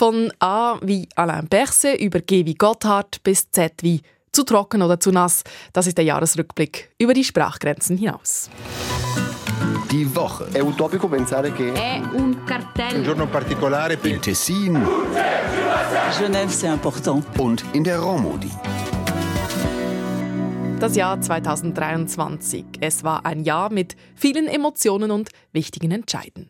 Von A wie Alain Berset über G wie Gotthard bis Z wie zu trocken oder zu nass. Das ist der Jahresrückblick über die Sprachgrenzen hinaus. Die Woche. È utopico pensare che È un cartello. Un giorno particolare per In Tessin Genève, c'est important. und in der Romodi. Das Jahr 2023. Es war ein Jahr mit vielen Emotionen und wichtigen Entscheiden.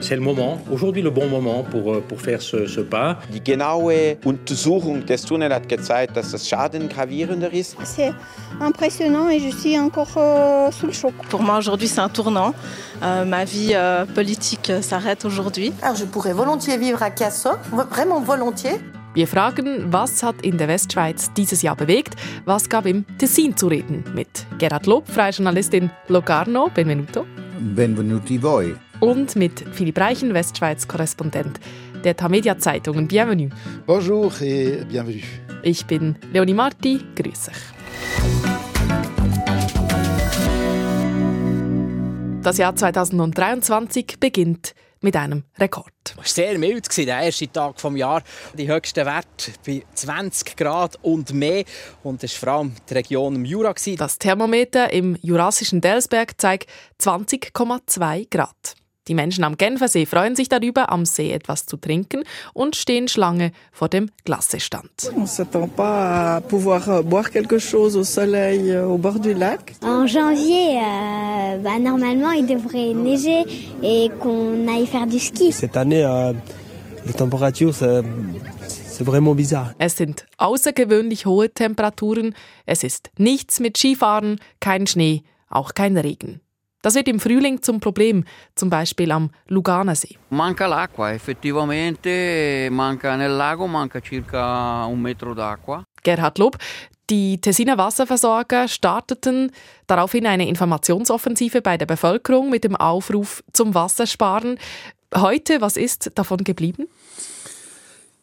C'est le moment, aujourd'hui le bon moment pour, euh, pour faire ce, ce pas. Die genaue Untersuchung des Tunnels hat gezeigt, dass das Schaden gravierender ist. C'est impressionnant et je suis encore euh, sous le choc. Pour moi, aujourd'hui, c'est un tournant. Euh, ma vie euh, politique s'arrête aujourd'hui. Alors je pourrais volontiers vivre à Cassel, vraiment volontiers. Wir fragen, was hat in der Westschweiz dieses Jahr bewegt? Was gab im Tessin zu reden? Mit Gerhard Lob, freie Journalistin Locarno, Benvenuto. Benvenuti voi. Und mit Philipp Reichen, Westschweiz-Korrespondent der Tamedia Zeitungen. Bienvenue. Bonjour et bienvenue. Ich bin Leonie Marti, grüße euch. Das Jahr 2023 beginnt mit einem Rekord. Es war sehr mild, der erste Tag des Jahres. Die höchsten Werte bei 20 Grad und mehr. Und das war vor allem die Region im Jura. Das Thermometer im jurassischen Delsberg zeigt 20,2 Grad. Die Menschen am Genfersee freuen sich darüber, am See etwas zu trinken und stehen Schlange vor dem Glassestand. On s'attend pas à pouvoir euh, boire quelque chose au soleil au bord du lac. En janvier, euh, bah, normalement, il devrait neiger et qu'on aille faire du ski. Cette année, euh, les températures, c'est c'est vraiment bizarre. Es sind außergewöhnlich hohe Temperaturen, es ist nichts mit Skifahren, kein Schnee, auch kein Regen. Das wird im Frühling zum Problem, zum Beispiel am Luganersee. Manca l'acqua, effettivamente manca nel lago manca circa un metro d'acqua. Gerhard Lob, die Tessiner Wasserversorger starteten daraufhin eine Informationsoffensive bei der Bevölkerung mit dem Aufruf zum Wassersparen. Heute, was ist davon geblieben?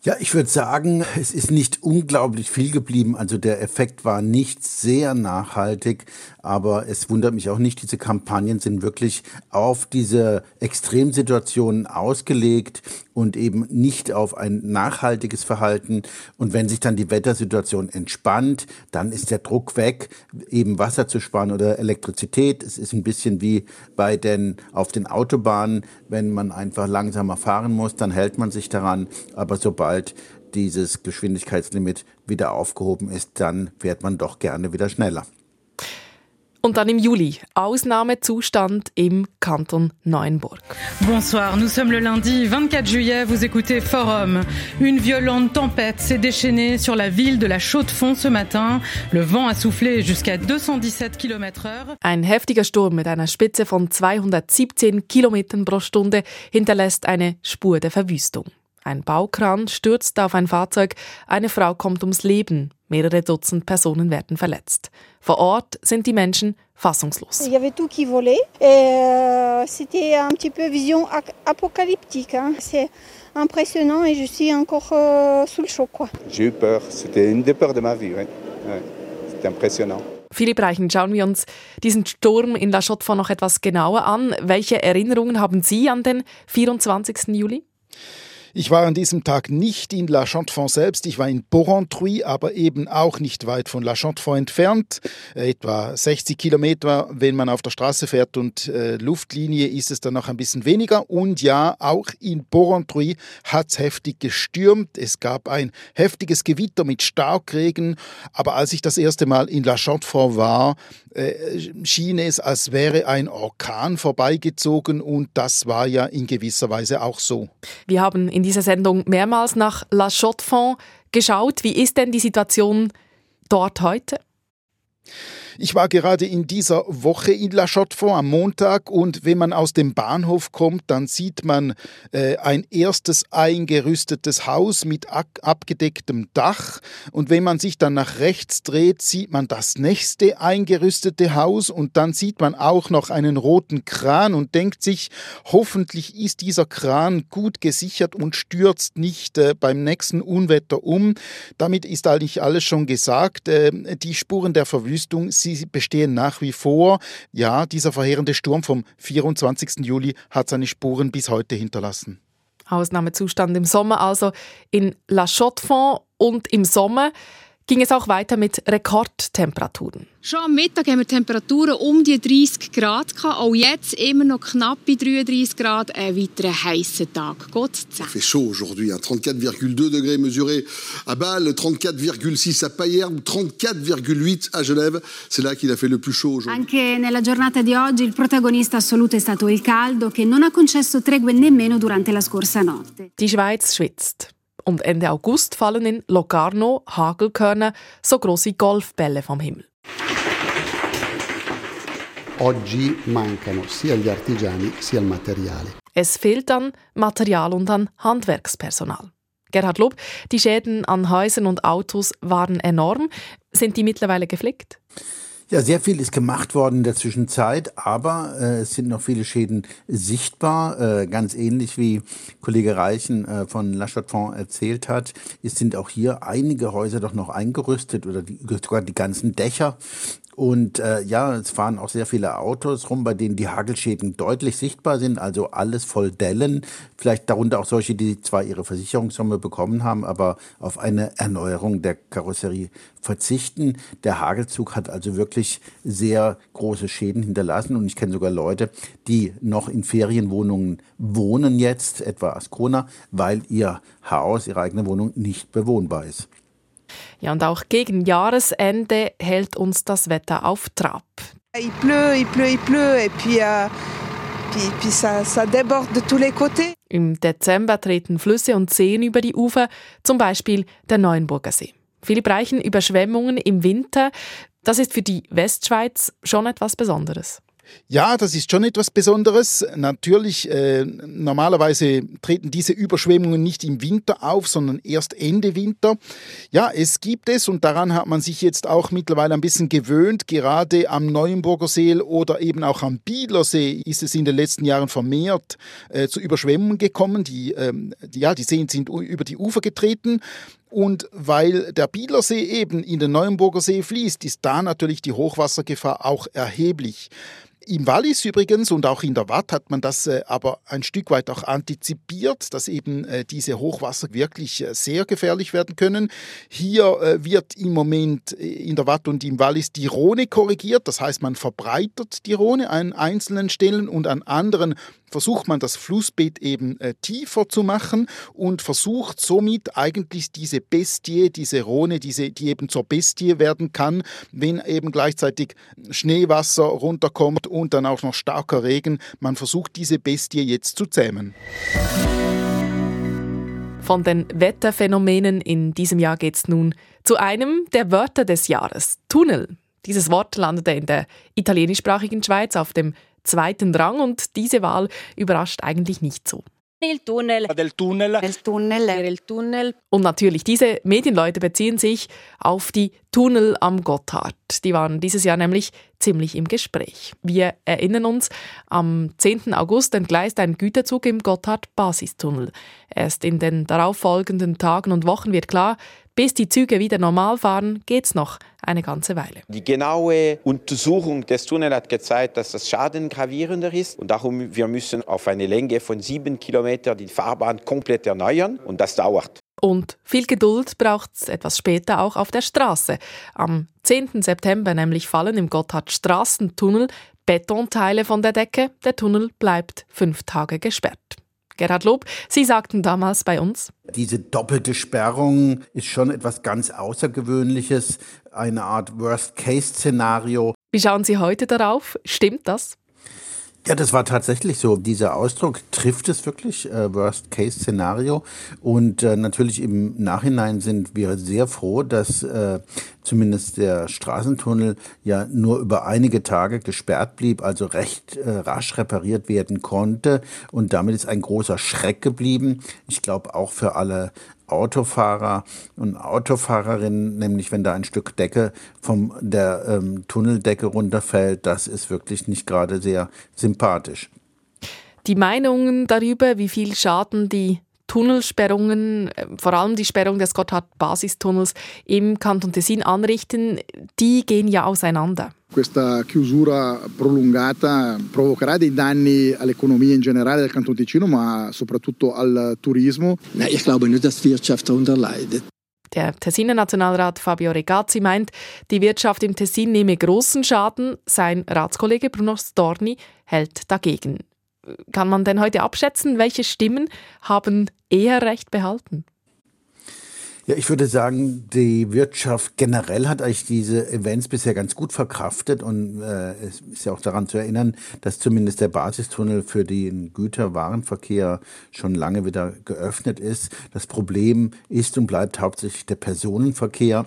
Ja, ich würde sagen, es ist nicht unglaublich viel geblieben. Also der Effekt war nicht sehr nachhaltig, aber es wundert mich auch nicht, diese Kampagnen sind wirklich auf diese Extremsituationen ausgelegt und eben nicht auf ein nachhaltiges Verhalten. Und wenn sich dann die Wettersituation entspannt, dann ist der Druck weg, eben Wasser zu sparen oder Elektrizität. Es ist ein bisschen wie bei den, auf den Autobahnen, wenn man einfach langsamer fahren muss, dann hält man sich daran. Aber sobald dieses Geschwindigkeitslimit wieder aufgehoben ist, dann fährt man doch gerne wieder schneller. Und dann im Juli Ausnahmezustand im Kanton Neuenburg. Bonsoir, nous sommes le lundi 24 juillet, vous écoutez Forum. Une violente tempête s'est déchaînée sur la ville de la Chaux-de-Fonds ce matin. Le vent a soufflé jusqu'à 217 km heure. Ein heftiger Sturm mit einer Spitze von 217 Kilometern pro Stunde hinterlässt eine Spur der Verwüstung. Ein Baukran stürzt auf ein Fahrzeug, eine Frau kommt ums Leben, mehrere Dutzend Personen werden verletzt. Vor Ort sind die Menschen fassungslos. Il y avait tout qui volait et euh, c'était un petit peu vision apocalyptique. C'est impressionnant et je suis encore euh, sous le choc. J'ai eu peur. C'était une des peurs de ma vie. Ouais. Ouais. C'était impressionnant. Philipp Reichen, schauen wir uns diesen Sturm in La Chaux-de-Fonds noch etwas genauer an. Welche Erinnerungen haben Sie an den 24. Juli? Ich war an diesem Tag nicht in La Chaux-de-Fonds selbst, ich war in Porrentruy, aber eben auch nicht weit von La Chaux-de-Fonds entfernt, äh, etwa 60 Kilometer, wenn man auf der Straße fährt und äh, Luftlinie ist es dann noch ein bisschen weniger. Und ja, auch in Porrentruy hat es heftig gestürmt, es gab ein heftiges Gewitter mit Starkregen, aber als ich das erste Mal in La Chaux-de-Fonds war, äh, schien es, als wäre ein Orkan vorbeigezogen und das war ja in gewisser Weise auch so. Wir haben in dieser Sendung mehrmals nach La Chaux-de-Fonds geschaut. Wie ist denn die Situation dort heute? Ich war gerade in dieser Woche in La Chaux-de-Fonds am Montag und wenn man aus dem Bahnhof kommt, dann sieht man äh, ein erstes eingerüstetes Haus mit abgedecktem Dach und wenn man sich dann nach rechts dreht, sieht man das nächste eingerüstete Haus und dann sieht man auch noch einen roten Kran und denkt sich, hoffentlich ist dieser Kran gut gesichert und stürzt nicht äh, beim nächsten Unwetter um. Damit ist eigentlich alles schon gesagt. Äh, die Spuren der Verwüstung sie bestehen nach wie vor. Ja, dieser verheerende Sturm vom 24. Juli hat seine Spuren bis heute hinterlassen. Ausnahmezustand im Sommer also in La Chaux-de-Fonds und im Sommer ging es auch weiter mit Rekordtemperaturen. Schon am Mittag haben wir Temperaturen um die 30 Grad gehabt. Auch jetzt immer noch knapp bei 33 Grad. Ein weiterer heißer Tag. Gott sei Il fait chaud aujourd'hui. 34,2 degrés mesurés à Bâle, 34,6 à Payerne, 34,8 à Genève. C'est là qu'il a fait le plus chaud aujourd'hui. Anche nella giornata di oggi il protagonista assoluto è stato il caldo che non ha concesso tregue nemmeno durante la scorsa notte. Die Schweiz schwitzt. Und Ende August fallen in Locarno Hagelkörner, so große Golfbälle vom Himmel. Oggi mancano sia gli artigiani sia il materiale. Es fehlt an Material und an Handwerkspersonal. Gerhard Lob, die Schäden an Häusern und Autos waren enorm. Sind die mittlerweile geflickt? Ja, sehr viel ist gemacht worden in der Zwischenzeit, aber äh, es sind noch viele Schäden sichtbar. Äh, ganz ähnlich wie Kollege Reichen äh, von La Chaux-de-Fonds erzählt hat, es sind auch hier einige Häuser doch noch eingerüstet oder die, sogar die ganzen Dächer. Und äh, ja, es fahren auch sehr viele Autos rum, bei denen die Hagelschäden deutlich sichtbar sind, also alles voll Dellen. Vielleicht darunter auch solche, die zwar ihre Versicherungssumme bekommen haben, aber auf eine Erneuerung der Karosserie verzichten. Der Hagelzug hat also wirklich sehr große Schäden hinterlassen und ich kenne sogar Leute, die noch in Ferienwohnungen wohnen jetzt, etwa Ascona, weil ihr Haus, ihre eigene Wohnung nicht bewohnbar ist. Ja, und auch gegen Jahresende hält uns das Wetter auf Trab. Il pleut, il pleut, il pleut, et puis, euh, puis, puis ça, ça déborde de tous les côtés. Im Dezember treten Flüsse und Seen über die Ufer, zum Beispiel der Neuenburger See. Viele bereichen Überschwemmungen im Winter. Das ist für die Westschweiz schon etwas Besonderes. Ja, das ist schon etwas Besonderes. Natürlich, äh, normalerweise treten diese Überschwemmungen nicht im Winter auf, sondern erst Ende Winter. Ja, es gibt es und daran hat man sich jetzt auch mittlerweile ein bisschen gewöhnt. Gerade am Neuenburger See oder eben auch am Bieler See ist es in den letzten Jahren vermehrt äh, zu Überschwemmungen gekommen. Die, ähm, die, ja, die Seen sind über die Ufer getreten. Und weil der Bielersee eben in den Neuenburger See fließt, ist da natürlich die Hochwassergefahr auch erheblich. Im Wallis übrigens und auch in der Watt hat man das äh, aber ein Stück weit auch antizipiert, dass eben äh, diese Hochwasser wirklich äh, sehr gefährlich werden können. Hier äh, wird im Moment äh, in der Watt und im Wallis die Rhone korrigiert, das heißt man verbreitert die Rhone an einzelnen Stellen und an anderen versucht man das Flussbett eben äh, tiefer zu machen und versucht somit eigentlich diese Bestie, diese Rhone, diese, die eben zur Bestie werden kann, wenn eben gleichzeitig Schneewasser runterkommt und dann auch noch starker Regen. Man versucht diese Bestie jetzt zu zähmen. Von den Wetterphänomenen in diesem Jahr geht es nun zu einem der Wörter des Jahres, Tunnel. Dieses Wort landete in der italienischsprachigen Schweiz auf dem zweiten Rang und diese Wahl überrascht eigentlich nicht so. Il tunnel. Del tunnel. El tunnel. El tunnel. Und natürlich, diese Medienleute beziehen sich auf die Tunnel am Gotthard. Die waren dieses Jahr nämlich ziemlich im Gespräch. Wir erinnern uns, am 10. August entgleist ein Güterzug im Gotthard-Basistunnel. Erst in den darauffolgenden Tagen und Wochen wird klar, bis die Züge wieder normal fahren, geht's noch eine ganze Weile. Die genaue Untersuchung des Tunnels hat gezeigt, dass das Schaden gravierender ist und darum wir müssen auf eine Länge von sieben Kilometern die Fahrbahn komplett erneuern und das dauert. Und viel Geduld braucht es etwas später auch auf der Straße. Am 10. September nämlich fallen im Gotthard Straßentunnel Betonteile von der Decke. Der Tunnel bleibt fünf Tage gesperrt. Gerhard Lob, Sie sagten damals bei uns. Diese doppelte Sperrung ist schon etwas ganz Außergewöhnliches, eine Art Worst-Case-Szenario. Wie schauen Sie heute darauf? Stimmt das? Ja, das war tatsächlich so. Dieser Ausdruck trifft es wirklich, äh, Worst-Case-Szenario. Und äh, natürlich im Nachhinein sind wir sehr froh, dass äh, zumindest der Straßentunnel ja nur über einige Tage gesperrt blieb, also recht äh, rasch repariert werden konnte. Und damit ist ein großer Schreck geblieben. Ich glaube auch für alle Autofahrer und Autofahrerinnen, nämlich wenn da ein Stück Decke von der ähm, Tunneldecke runterfällt, das ist wirklich nicht gerade sehr sympathisch. Die Meinungen darüber, wie viel Schaden die Tunnelsperrungen, äh, vor allem die Sperrung des Gotthard-Basistunnels im Kanton Tessin anrichten, die gehen ja auseinander. Questa chiusura prolungata provocherà dei danni all'economia in generale del Canton Ticino, ma soprattutto al turismo. Na, ich glaube nicht, dass die Wirtschaft darunter leidet. Der Tessiner Nationalrat Fabio Regazzi meint, die Wirtschaft im Tessin nehme großen Schaden. Sein Ratskollege Bruno Storni hält dagegen. Kann man denn heute abschätzen, welche Stimmen haben eher Recht behalten? Ja, ich würde sagen, die Wirtschaft generell hat eigentlich diese Events bisher ganz gut verkraftet und äh, es ist ja auch daran zu erinnern, dass zumindest der Basistunnel für den Güterwarenverkehr schon lange wieder geöffnet ist. Das Problem ist und bleibt hauptsächlich der Personenverkehr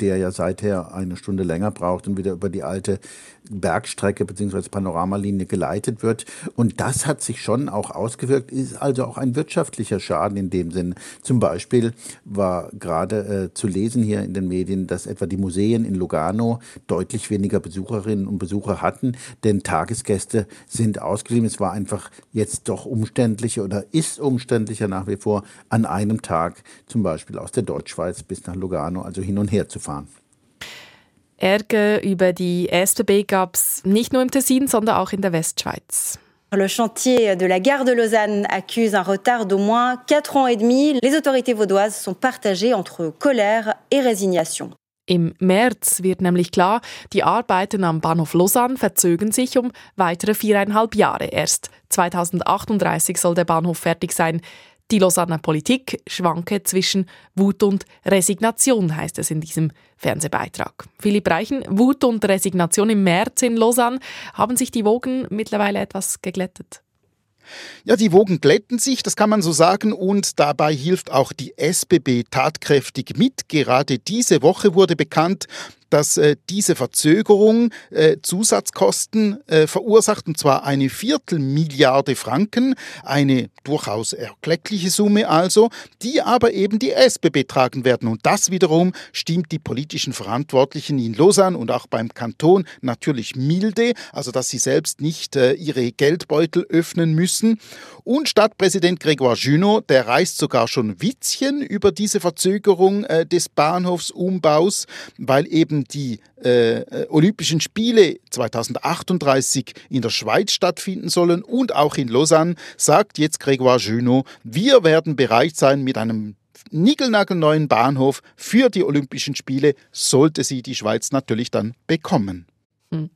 der ja seither eine Stunde länger braucht und wieder über die alte Bergstrecke bzw. Panoramalinie geleitet wird. Und das hat sich schon auch ausgewirkt, ist also auch ein wirtschaftlicher Schaden in dem Sinn. Zum Beispiel war gerade äh, zu lesen hier in den Medien, dass etwa die Museen in Lugano deutlich weniger Besucherinnen und Besucher hatten, denn Tagesgäste sind ausgeblieben. Es war einfach jetzt doch umständlicher oder ist umständlicher nach wie vor, an einem Tag zum Beispiel aus der Deutschschweiz bis nach Lugano, also hin und her zu fahren. Ärger über die SBB gab es nicht nur im Tessin, sondern auch in der Westschweiz. Le chantier de la gare de Lausanne accuse un retard d'au moins 4 ans et demi. Les autorités vaudoises sont partagées entre colère et résignation. Im März wird nämlich klar, die Arbeiten am Bahnhof Lausanne verzögern sich um weitere viereinhalb Jahre. Erst 2038 soll der Bahnhof fertig sein. Die Lausanner Politik schwanke zwischen Wut und Resignation, heißt es in diesem Fernsehbeitrag. Philipp Reichen, Wut und Resignation im März in Lausanne, haben sich die Wogen mittlerweile etwas geglättet? Ja, die Wogen glätten sich, das kann man so sagen, und dabei hilft auch die SBB tatkräftig mit. Gerade diese Woche wurde bekannt, dass äh, diese Verzögerung äh, Zusatzkosten äh, verursacht, und zwar eine Viertelmilliarde Franken, eine durchaus erkleckliche Summe also, die aber eben die SBB tragen werden. Und das wiederum stimmt die politischen Verantwortlichen in Lausanne und auch beim Kanton natürlich milde, also dass sie selbst nicht äh, ihre Geldbeutel öffnen müssen. Und Stadtpräsident Grégoire Junot, der reißt sogar schon Witzchen über diese Verzögerung äh, des Bahnhofsumbaus, weil eben die äh, Olympischen Spiele 2038 in der Schweiz stattfinden sollen und auch in Lausanne, sagt jetzt Grégoire Junot, wir werden bereit sein mit einem niegelnagelneuen Bahnhof für die Olympischen Spiele, sollte sie die Schweiz natürlich dann bekommen. Hm.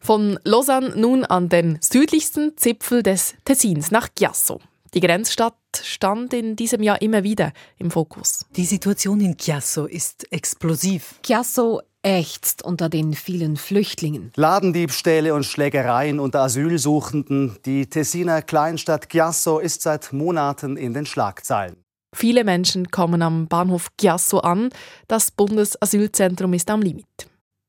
Von Lausanne nun an den südlichsten Zipfel des Tessins nach Chiasso. Die Grenzstadt stand in diesem Jahr immer wieder im Fokus. Die Situation in Chiasso ist explosiv. Chiasso ächzt unter den vielen Flüchtlingen. Ladendiebstähle und Schlägereien unter Asylsuchenden. Die Tessiner Kleinstadt Chiasso ist seit Monaten in den Schlagzeilen. Viele Menschen kommen am Bahnhof Chiasso an. Das Bundesasylzentrum ist am Limit.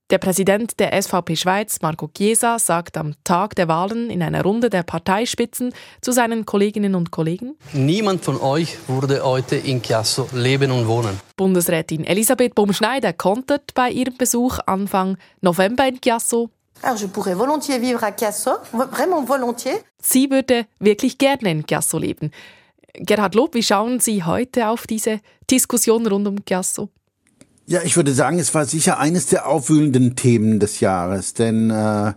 Der Präsident der SVP Schweiz, Marco Chiesa, sagt am Tag der Wahlen in einer Runde der Parteispitzen zu seinen Kolleginnen und Kollegen: Niemand von euch würde heute in Chiasso leben und wohnen. Bundesrätin Elisabeth Baumschneider kontert bei ihrem Besuch Anfang November in Chiasso. Alors je pourrais volontiers vivre à Chiasso, vraiment volontiers. Sie würde wirklich gerne in Chiasso leben. Gerhard Lob, wie schauen Sie heute auf diese Diskussion rund um Chiasso? Ja, ich würde sagen, es war sicher eines der aufwühlenden Themen des Jahres, denn äh,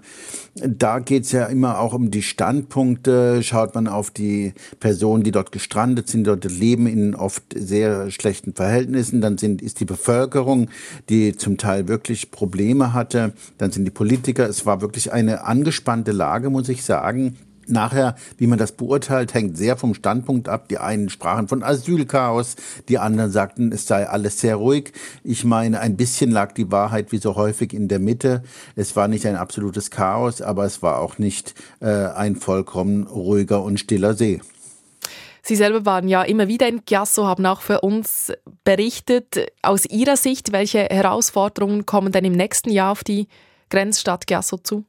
da geht's ja immer auch um die Standpunkte. Schaut man auf die Personen, die dort gestrandet sind, dort leben in oft sehr schlechten Verhältnissen, dann sind, ist die Bevölkerung, die zum Teil wirklich Probleme hatte, dann sind die Politiker. Es war wirklich eine angespannte Lage, muss ich sagen. Nachher, wie man das beurteilt, hängt sehr vom Standpunkt ab. Die einen sprachen von Asylchaos, die anderen sagten, es sei alles sehr ruhig. Ich meine, ein bisschen lag die Wahrheit wie so häufig in der Mitte. Es war nicht ein absolutes Chaos, aber es war auch nicht äh, ein vollkommen ruhiger und stiller See. Sie selber waren ja immer wieder in Chiasso, haben auch für uns berichtet. Aus Ihrer Sicht, welche Herausforderungen kommen denn im nächsten Jahr auf die Grenzstadt Chiasso zu?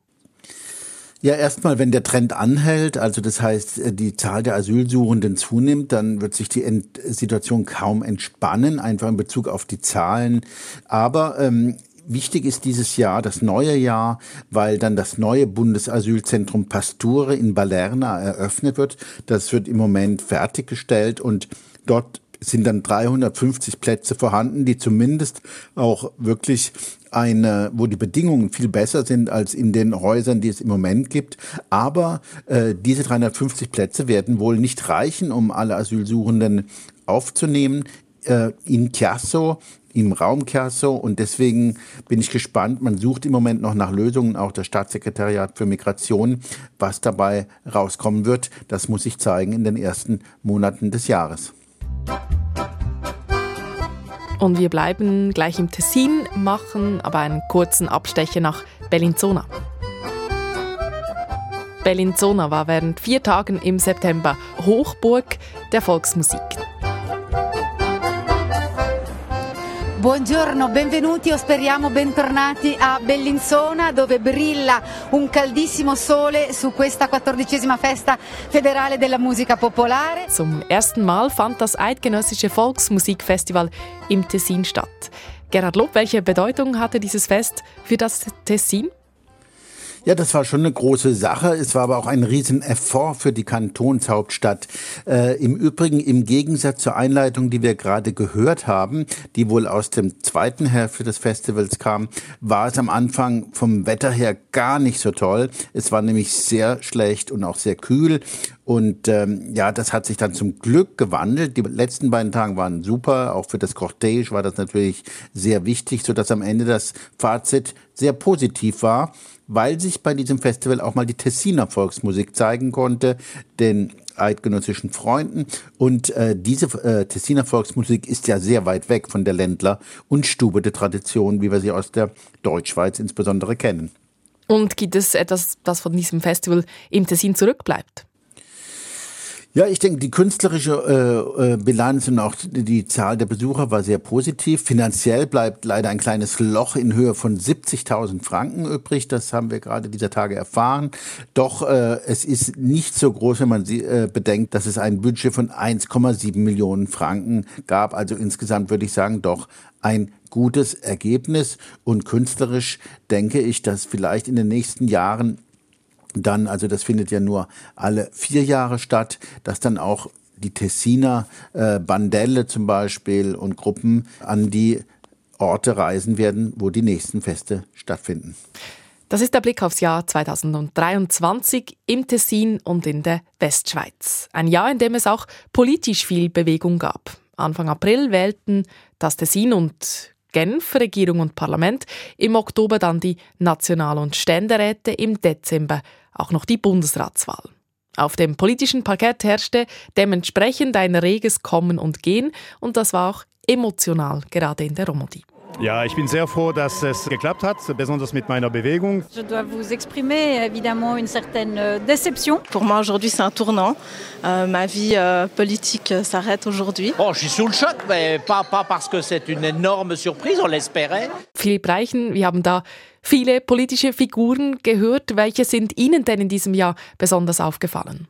Ja, erstmal, wenn der Trend anhält, also das heißt, die Zahl der Asylsuchenden zunimmt, dann wird sich die Ent Situation kaum entspannen, einfach in Bezug auf die Zahlen. Aber ähm, Wichtig ist dieses Jahr, das neue Jahr, weil dann das neue Bundesasylzentrum Pasture in Balerna eröffnet wird. Das wird im Moment fertiggestellt und dort sind dann 350 Plätze vorhanden, die zumindest auch wirklich eine, wo die Bedingungen viel besser sind als in den Häusern, die es im Moment gibt. Aber äh, diese 350 Plätze werden wohl nicht reichen, um alle Asylsuchenden aufzunehmen. Äh, in Chiasso im Raum Chiasso und deswegen bin ich gespannt. Man sucht im Moment noch nach Lösungen, auch das Staatssekretariat für Migration. Was dabei rauskommen wird, das muss sich zeigen in den ersten Monaten des Jahres. Und wir bleiben gleich im Tessin, machen aber einen kurzen Abstecher nach Bellinzona. Bellinzona war während vier Tagen im September Hochburg der Volksmusik. Buongiorno, benvenuti o speriamo bentornati a Bellinzona dove brilla un caldissimo sole su questa quattordicesima festa federale della musica popolare. Zum ersten Mal fand das Eidgenössische Volksmusikfestival im Tessin statt. Gerhard Lob, welche Bedeutung hatte dieses Fest für das Tessin? Ja, das war schon eine große Sache. Es war aber auch ein Rieseneffort für die Kantonshauptstadt. Äh, Im Übrigen, im Gegensatz zur Einleitung, die wir gerade gehört haben, die wohl aus dem zweiten Hälfte des Festivals kam, war es am Anfang vom Wetter her gar nicht so toll. Es war nämlich sehr schlecht und auch sehr kühl. Und ähm, ja, das hat sich dann zum Glück gewandelt. Die letzten beiden Tage waren super. Auch für das Cortège war das natürlich sehr wichtig, sodass am Ende das Fazit sehr positiv war weil sich bei diesem Festival auch mal die Tessiner Volksmusik zeigen konnte, den eidgenössischen Freunden. Und äh, diese äh, Tessiner Volksmusik ist ja sehr weit weg von der Ländler- und Stube der Tradition, wie wir sie aus der Deutschschweiz insbesondere kennen. Und gibt es etwas, das von diesem Festival im Tessin zurückbleibt? Ja, ich denke, die künstlerische äh, äh, Bilanz und auch die Zahl der Besucher war sehr positiv. Finanziell bleibt leider ein kleines Loch in Höhe von 70.000 Franken übrig. Das haben wir gerade dieser Tage erfahren. Doch äh, es ist nicht so groß, wenn man sie, äh, bedenkt, dass es ein Budget von 1,7 Millionen Franken gab. Also insgesamt würde ich sagen, doch ein gutes Ergebnis. Und künstlerisch denke ich, dass vielleicht in den nächsten Jahren dann, also das findet ja nur alle vier Jahre statt, dass dann auch die Tessiner äh, Bandelle zum Beispiel und Gruppen an die Orte reisen werden, wo die nächsten Feste stattfinden. Das ist der Blick aufs Jahr 2023 im Tessin und in der Westschweiz. Ein Jahr, in dem es auch politisch viel Bewegung gab. Anfang April wählten das Tessin und Genf, Regierung und Parlament, im Oktober dann die National- und Ständeräte, im Dezember auch noch die Bundesratswahl. Auf dem politischen Parkett herrschte dementsprechend ein reges Kommen und Gehen und das war auch emotional, gerade in der Romandie. Ja, ich bin sehr froh, dass es geklappt hat, besonders mit meiner Bewegung. Je dois vous exprimer évidemment une certaine euh, déception. Pour moi aujourd'hui c'est un tournant. Euh, ma vie euh, politique s'arrête aujourd'hui. Oh, je suis sous le choc, mais pas, pas parce que c'est une énorme surprise, on l'espérait. Philipp Reichen, wir haben da viele politische Figuren gehört. Welche sind Ihnen denn in diesem Jahr besonders aufgefallen?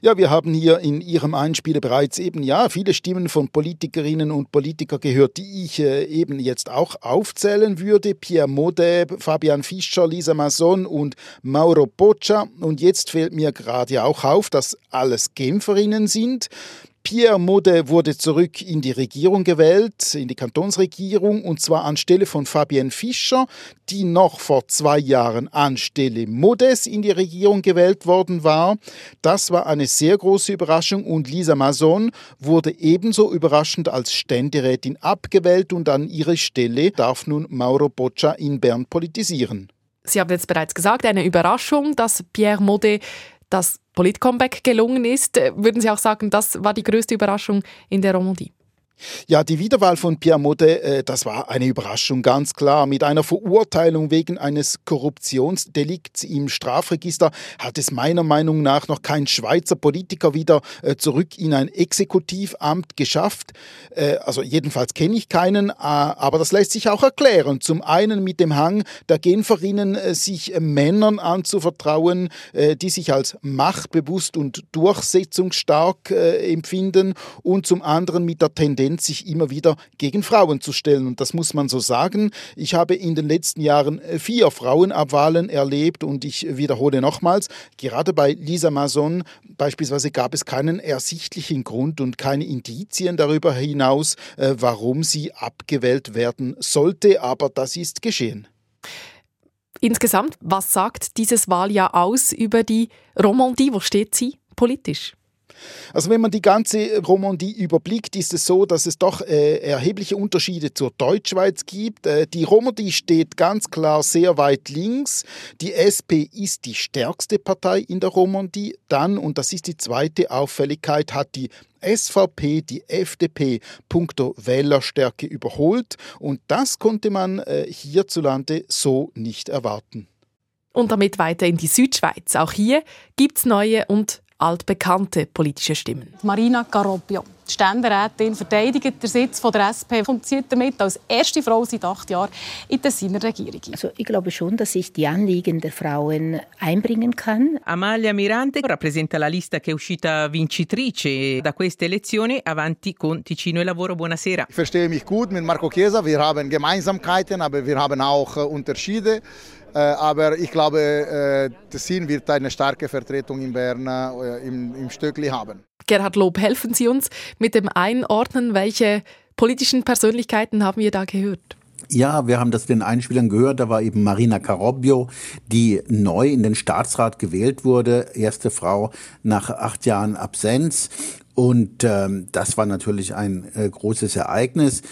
Ja, wir haben hier in Ihrem Einspieler bereits eben ja viele Stimmen von Politikerinnen und Politikern gehört, die ich äh, eben jetzt auch aufzählen würde. Pierre Modet, Fabian Fischer, Lisa Masson und Mauro Boccia. Und jetzt fällt mir gerade auch auf, dass alles Genferinnen sind. Pierre Mode wurde zurück in die Regierung gewählt, in die Kantonsregierung, und zwar anstelle von Fabienne Fischer, die noch vor zwei Jahren anstelle Modes in die Regierung gewählt worden war. Das war eine sehr große Überraschung und Lisa Mason wurde ebenso überraschend als Ständerätin abgewählt und an ihre Stelle darf nun Mauro Boccia in Bern politisieren. Sie haben jetzt bereits gesagt, eine Überraschung, dass Pierre Modet das Polit-Comeback gelungen ist. Äh, würden Sie auch sagen, das war die größte Überraschung in der Romandie? Ja, die Wiederwahl von Pierre Mode, äh, das war eine Überraschung, ganz klar. Mit einer Verurteilung wegen eines Korruptionsdelikts im Strafregister hat es meiner Meinung nach noch kein Schweizer Politiker wieder äh, zurück in ein Exekutivamt geschafft. Äh, also jedenfalls kenne ich keinen, aber das lässt sich auch erklären. Zum einen mit dem Hang der Genferinnen, sich Männern anzuvertrauen, die sich als machtbewusst und durchsetzungsstark empfinden und zum anderen mit der Tendenz, Tendenz, sich immer wieder gegen Frauen zu stellen. Und das muss man so sagen. Ich habe in den letzten Jahren äh, vier Frauenabwahlen erlebt und ich wiederhole nochmals, gerade bei Lisa Mason beispielsweise gab es keinen ersichtlichen Grund und keine Indizien darüber hinaus, äh, warum sie abgewählt werden sollte. Aber das ist geschehen. Insgesamt, was sagt dieses Wahljahr aus über die Romandie? Wo steht sie politisch? Also wenn man die ganze Romandie überblickt, ist es so, dass es doch äh, erhebliche Unterschiede zur Deutschschweiz gibt. Äh, die Romandie steht ganz klar sehr weit links. Die SP ist die stärkste Partei in der Romandie. Dann, und das ist die zweite Auffälligkeit, hat die SVP die FDP punkto Wählerstärke überholt. Und das konnte man äh, hierzulande so nicht erwarten. Und damit weiter in die Südschweiz. Auch hier gibt es neue und altbekannte politische Stimmen. Marina Carobbio, Ständerätin, verteidigt den Sitz von der SP und zieht damit als erste Frau seit acht Jahren in der seiner Regierung. Also ich glaube schon, dass ich die Anliegen der Frauen einbringen kann. Amalia Mirante rappresenta la lista che è uscita vincitrice da queste elezioni avanti con Ticino e Lavoro. Buonasera. Ich verstehe mich gut mit Marco Chiesa. Wir haben Gemeinsamkeiten, aber wir haben auch Unterschiede. Äh, aber ich glaube, äh, Tessin wird eine starke Vertretung in Bern äh, im, im Stöckli haben. Gerhard Lob, helfen Sie uns mit dem Einordnen, welche politischen Persönlichkeiten haben wir da gehört? Ja, wir haben das den Einspielern gehört. Da war eben Marina Carobbio, die neu in den Staatsrat gewählt wurde. Erste Frau nach acht Jahren Absenz. Und ähm, das war natürlich ein äh, großes Ereignis.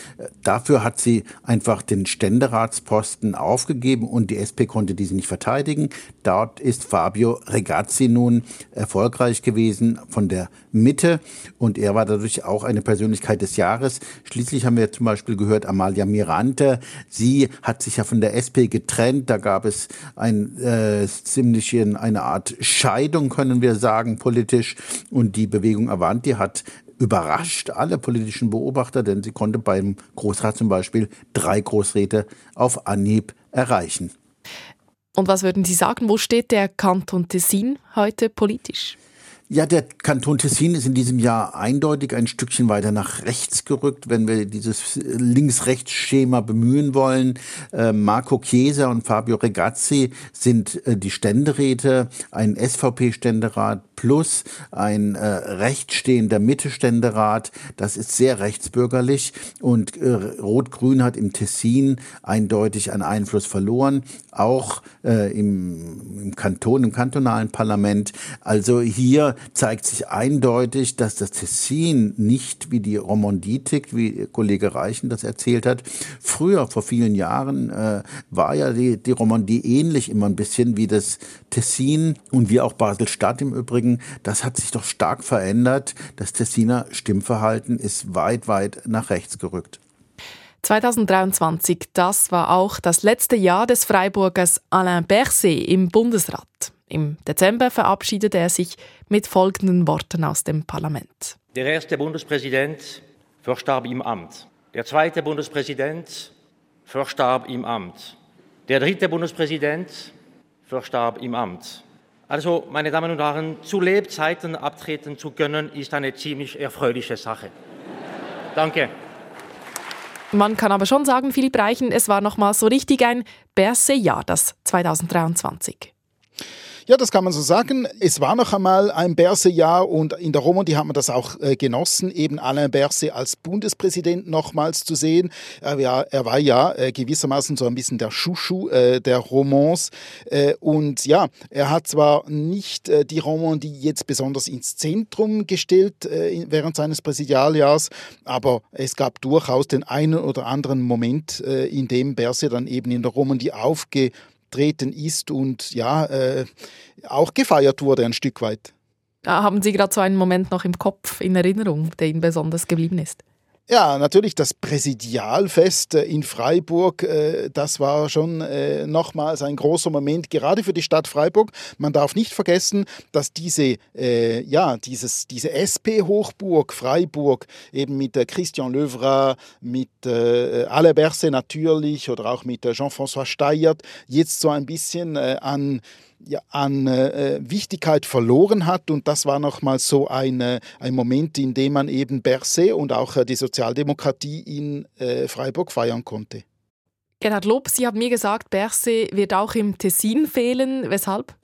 Dafür hat sie einfach den Ständeratsposten aufgegeben und die SP konnte diese nicht verteidigen. Dort ist Fabio Regazzi nun erfolgreich gewesen von der Mitte und er war dadurch auch eine Persönlichkeit des Jahres. Schließlich haben wir zum Beispiel gehört Amalia Mirante. Sie hat sich ja von der SP getrennt. Da gab es ein äh, ziemlich eine Art Scheidung, können wir sagen, politisch. Und die Bewegung Avanti hat überrascht alle politischen Beobachter, denn sie konnte beim Großrat zum Beispiel drei Großräte auf Anhieb erreichen. Und was würden Sie sagen, wo steht der Kanton Tessin heute politisch? Ja, der Kanton Tessin ist in diesem Jahr eindeutig ein Stückchen weiter nach rechts gerückt, wenn wir dieses Links-Rechts-Schema bemühen wollen. Äh, Marco Chiesa und Fabio Regazzi sind äh, die Ständeräte, ein SVP-Ständerat plus ein äh, rechtsstehender Mitte-Ständerat. Das ist sehr rechtsbürgerlich und Rot-Grün hat im Tessin eindeutig an Einfluss verloren, auch im Kanton, im kantonalen Parlament. Also hier zeigt sich eindeutig, dass das Tessin nicht wie die Romandie tickt, wie Kollege Reichen das erzählt hat. Früher, vor vielen Jahren, äh, war ja die, die Romandie ähnlich immer ein bisschen wie das Tessin und wie auch Basel-Stadt im Übrigen. Das hat sich doch stark verändert. Das Tessiner Stimmverhalten ist weit, weit nach rechts gerückt. 2023, das war auch das letzte Jahr des Freiburgers Alain Berset im Bundesrat. Im Dezember verabschiedete er sich mit folgenden Worten aus dem Parlament. Der erste Bundespräsident verstarb im Amt. Der zweite Bundespräsident verstarb im Amt. Der dritte Bundespräsident verstarb im Amt. Also, meine Damen und Herren, zu Lebzeiten abtreten zu können, ist eine ziemlich erfreuliche Sache. Danke. Man kann aber schon sagen, Philipp Reichen, es war nochmal so richtig ein Berse-Jahr, das 2023. Ja, das kann man so sagen. Es war noch einmal ein Berse-Jahr und in der Romandie hat man das auch äh, genossen, eben Alain Berset als Bundespräsident nochmals zu sehen. Er war, er war ja äh, gewissermaßen so ein bisschen der Chouchou äh, der Romans. Äh, und ja, er hat zwar nicht äh, die Romandie jetzt besonders ins Zentrum gestellt äh, während seines Präsidialjahrs, aber es gab durchaus den einen oder anderen Moment, in dem Berset dann eben in der Romandie aufge aufgetreten ist und ja, äh, auch gefeiert wurde ein Stück weit. Haben Sie gerade so einen Moment noch im Kopf, in Erinnerung, der Ihnen besonders geblieben ist? Ja, natürlich das Präsidialfest äh, in Freiburg, äh, das war schon äh, nochmals ein großer Moment, gerade für die Stadt Freiburg. Man darf nicht vergessen, dass diese, ja, dieses, diese SP-Hochburg Freiburg eben mit Christian Löwra, mit Alain Berset natürlich oder auch mit Jean-François Steyert jetzt so ein bisschen an ja, an äh, Wichtigkeit verloren hat. Und das war nochmal so ein, ein Moment, in dem man eben Berset und auch äh, die Sozialdemokratie in äh, Freiburg feiern konnte. Gerhard Lob, Sie haben mir gesagt, Berset wird auch im Tessin fehlen. Weshalb?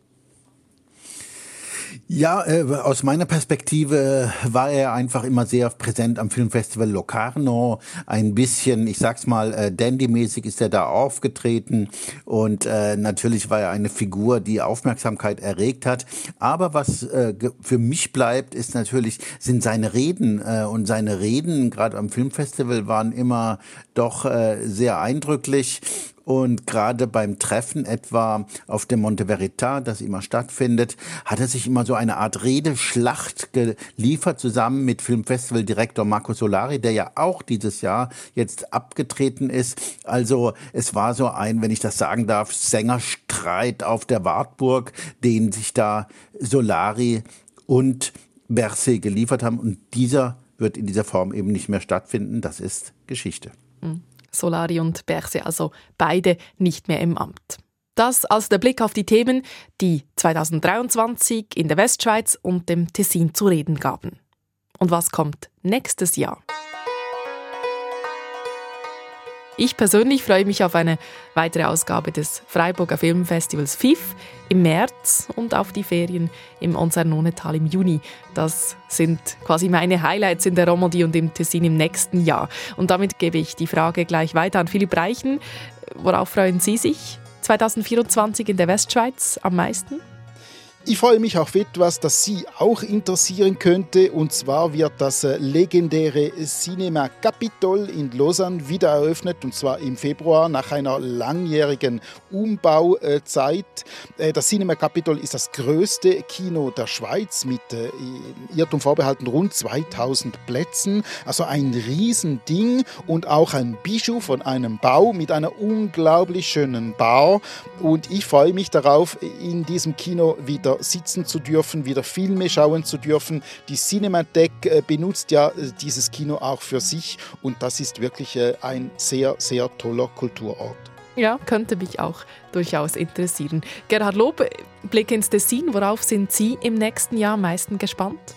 Ja, äh, aus meiner Perspektive war er einfach immer sehr präsent am Filmfestival Locarno. Ein bisschen, ich sag's mal, äh, dandy-mäßig ist er da aufgetreten und äh, natürlich war er eine Figur, die Aufmerksamkeit erregt hat. Aber was äh, für mich bleibt, ist natürlich, sind seine Reden äh, und seine Reden, gerade am Filmfestival, waren immer doch äh, sehr eindrücklich und gerade beim Treffen etwa auf dem Monte Verita, das immer stattfindet, hat er sich immer so eine Art Redeschlacht geliefert, zusammen mit Filmfestivaldirektor Marco Solari, der ja auch dieses Jahr jetzt abgetreten ist. Also es war so ein, wenn ich das sagen darf, Sängerstreit auf der Wartburg, den sich da Solari und Berset geliefert haben. Und dieser wird in dieser Form eben nicht mehr stattfinden. Das ist Geschichte. Mhm. Solari und Berse, also beide nicht mehr im Amt. Das also der Blick auf die Themen, die 2023 in der Westschweiz und dem Tessin zu reden gaben. Und was kommt nächstes Jahr? Ich persönlich freue mich auf eine weitere Ausgabe des Freiburger Filmfestivals FIF im März und auf die Ferien im Onsernonental im Juni. Das sind quasi meine Highlights in der Romandie und im Tessin im nächsten Jahr. Und damit gebe ich die Frage gleich weiter an Philipp Reichen. Worauf freuen Sie sich 2024 in der Westschweiz am meisten? Ich freue mich auf etwas, das Sie auch interessieren könnte. Und zwar wird das äh, legendäre Cinema Capitol in Lausanne wieder eröffnet. Und zwar im Februar nach einer langjährigen Umbauzeit. Äh, das Cinema Capitol ist das größte Kino der Schweiz mit äh, Irrtum vorbehalten rund 2000 Plätzen. Also ein Riesending und auch ein Bijou von einem Bau mit einer unglaublich schönen Bar. Und ich freue mich darauf, in diesem Kino wieder sitzen zu dürfen, wieder Filme schauen zu dürfen. Die Cinemathek äh, benutzt ja äh, dieses Kino auch für sich und das ist wirklich äh, ein sehr, sehr toller Kulturort. Ja, könnte mich auch durchaus interessieren. Gerhard Lob, Blick ins Tessin, worauf sind Sie im nächsten Jahr am meisten gespannt?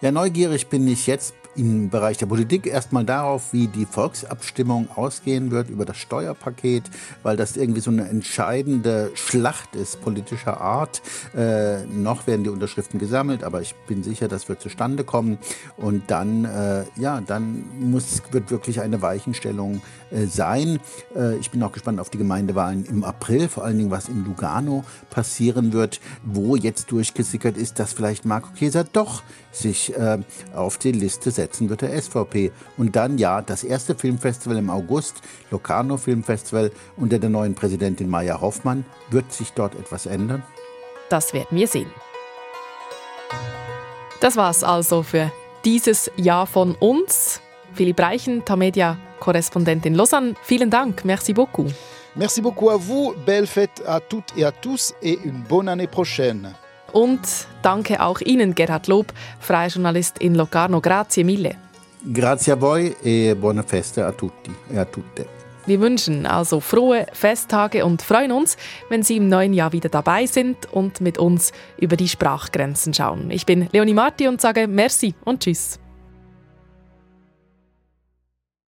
Ja, neugierig bin ich jetzt im Bereich der Politik erstmal darauf, wie die Volksabstimmung ausgehen wird über das Steuerpaket, weil das irgendwie so eine entscheidende Schlacht ist politischer Art. Äh, noch werden die Unterschriften gesammelt, aber ich bin sicher, das wird zustande kommen. Und dann, äh, ja, dann muss, wird wirklich eine Weichenstellung sein. Äh, ich bin auch gespannt auf die Gemeindewahlen im April, vor allen Dingen, was in Lugano passieren wird, wo jetzt durchgesickert ist, dass vielleicht Marco Käser doch sich äh, auf die Liste setzen wird der SVP. Und dann ja, das erste Filmfestival im August, Locarno Filmfestival unter der neuen Präsidentin Maya Hoffmann. Wird sich dort etwas ändern? Das werden wir sehen. Das war's also für dieses Jahr von uns. Philipp Reichen, Tamedia-Korrespondent in Lausanne. Vielen Dank, merci beaucoup. Merci beaucoup à vous, belle fête à toutes et à tous et une bonne année prochaine. Und danke auch Ihnen, Gerhard Lob, freier Journalist in Locarno. Grazie mille. Grazie a voi e buone feste a tutti e a tutte. Wir wünschen also frohe Festtage und freuen uns, wenn Sie im neuen Jahr wieder dabei sind und mit uns über die Sprachgrenzen schauen. Ich bin Leonie Marti und sage Merci und Tschüss.